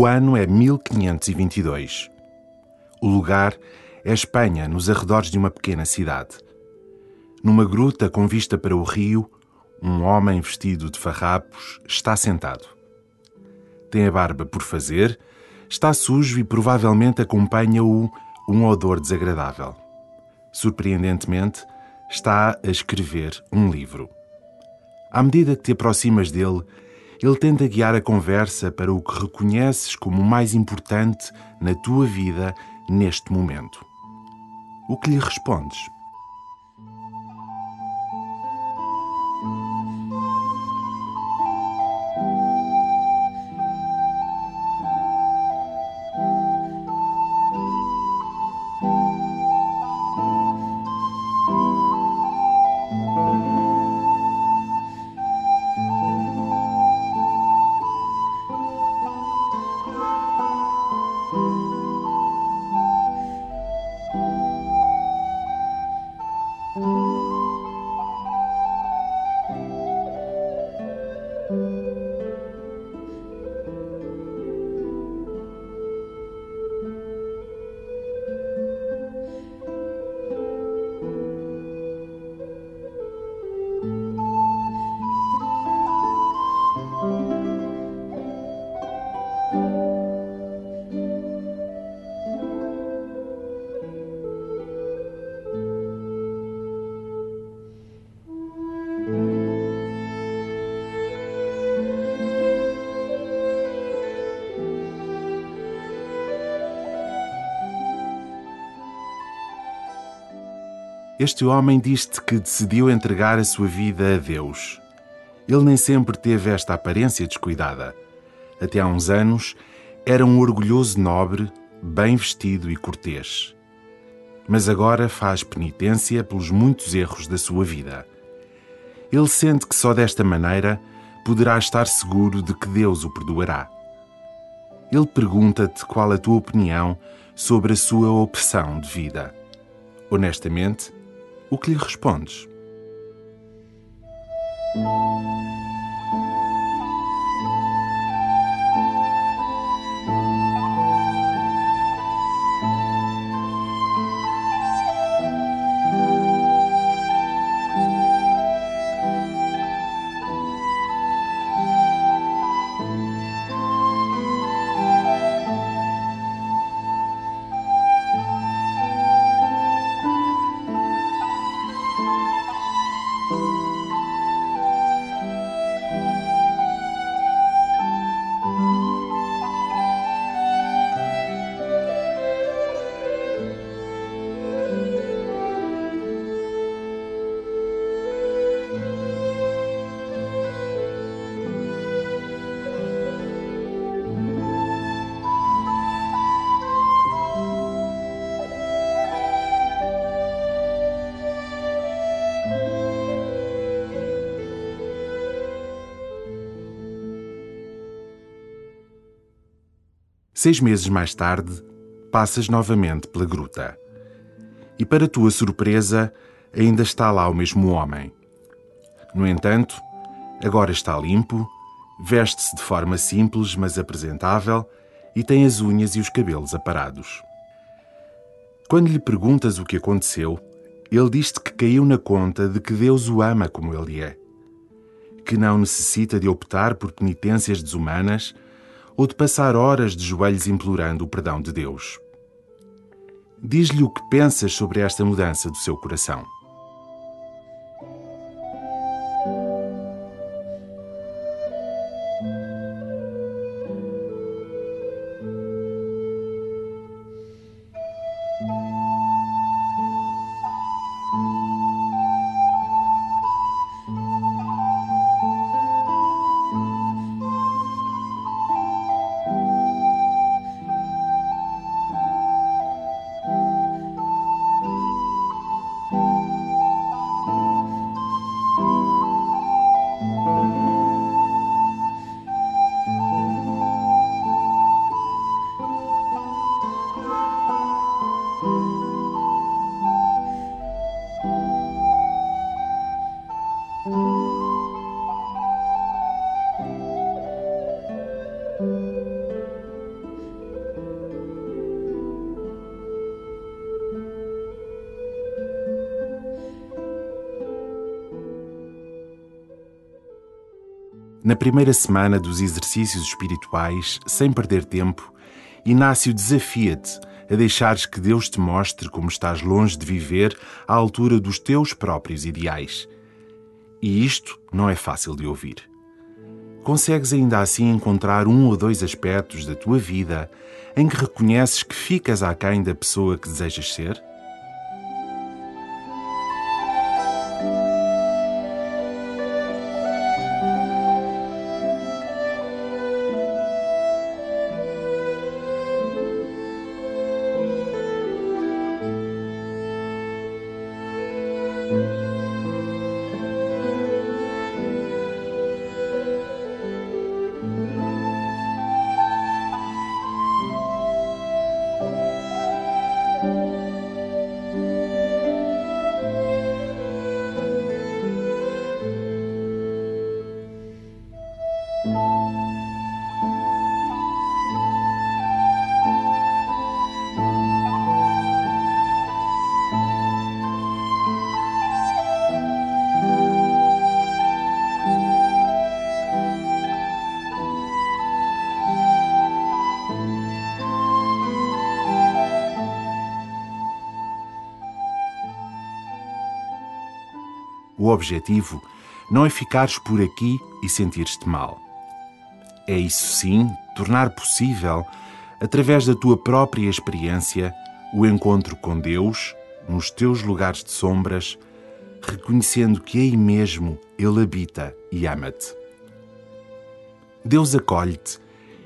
O ano é 1522. O lugar é Espanha, nos arredores de uma pequena cidade. Numa gruta com vista para o rio, um homem vestido de farrapos está sentado. Tem a barba por fazer, está sujo e provavelmente acompanha-o um odor desagradável. Surpreendentemente, está a escrever um livro. À medida que te aproximas dele, ele tenta guiar a conversa para o que reconheces como o mais importante na tua vida neste momento. O que lhe respondes? Este homem diz-te que decidiu entregar a sua vida a Deus. Ele nem sempre teve esta aparência descuidada. Até há uns anos era um orgulhoso nobre, bem vestido e cortês. Mas agora faz penitência pelos muitos erros da sua vida. Ele sente que só desta maneira poderá estar seguro de que Deus o perdoará. Ele pergunta-te qual a tua opinião sobre a sua opção de vida. Honestamente, o que lhe respondes? Seis meses mais tarde, passas novamente pela gruta. E, para tua surpresa, ainda está lá o mesmo homem. No entanto, agora está limpo, veste-se de forma simples, mas apresentável, e tem as unhas e os cabelos aparados. Quando lhe perguntas o que aconteceu, ele diz-te que caiu na conta de que Deus o ama como ele é, que não necessita de optar por penitências desumanas ou de passar horas de joelhos implorando o perdão de Deus. Diz-lhe o que pensas sobre esta mudança do seu coração. Na primeira semana dos exercícios espirituais, sem perder tempo, Inácio desafia-te a deixares que Deus te mostre como estás longe de viver à altura dos teus próprios ideais. E isto não é fácil de ouvir. Consegues ainda assim encontrar um ou dois aspectos da tua vida em que reconheces que ficas aquém da pessoa que desejas ser? O objetivo não é ficares por aqui e sentir-te mal. É isso sim tornar possível, através da tua própria experiência, o encontro com Deus nos teus lugares de sombras, reconhecendo que aí mesmo Ele habita e ama-te. Deus acolhe-te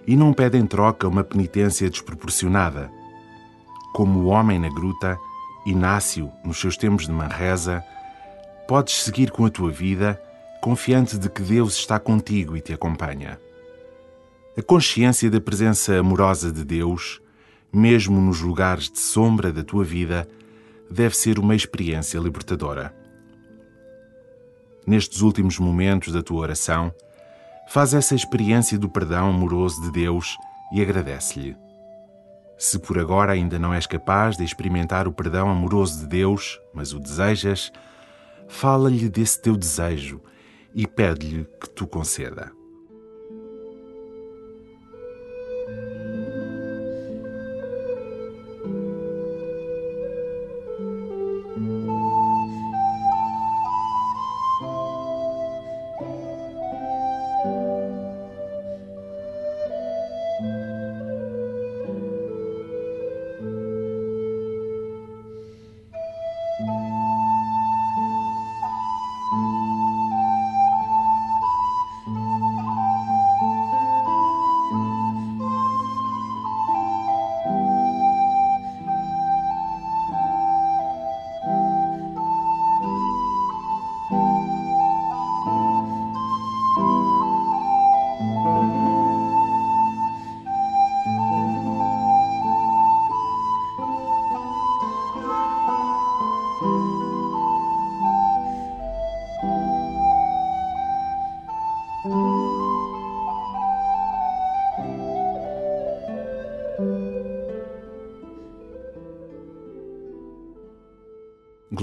e não pede em troca uma penitência desproporcionada. Como o homem na gruta, Inácio, nos seus tempos de Manresa, podes seguir com a tua vida confiante de que Deus está contigo e te acompanha. A consciência da presença amorosa de Deus, mesmo nos lugares de sombra da tua vida, deve ser uma experiência libertadora. Nestes últimos momentos da tua oração, faz essa experiência do perdão amoroso de Deus e agradece-lhe. Se por agora ainda não és capaz de experimentar o perdão amoroso de Deus, mas o desejas, fala-lhe desse teu desejo e pede-lhe que tu conceda.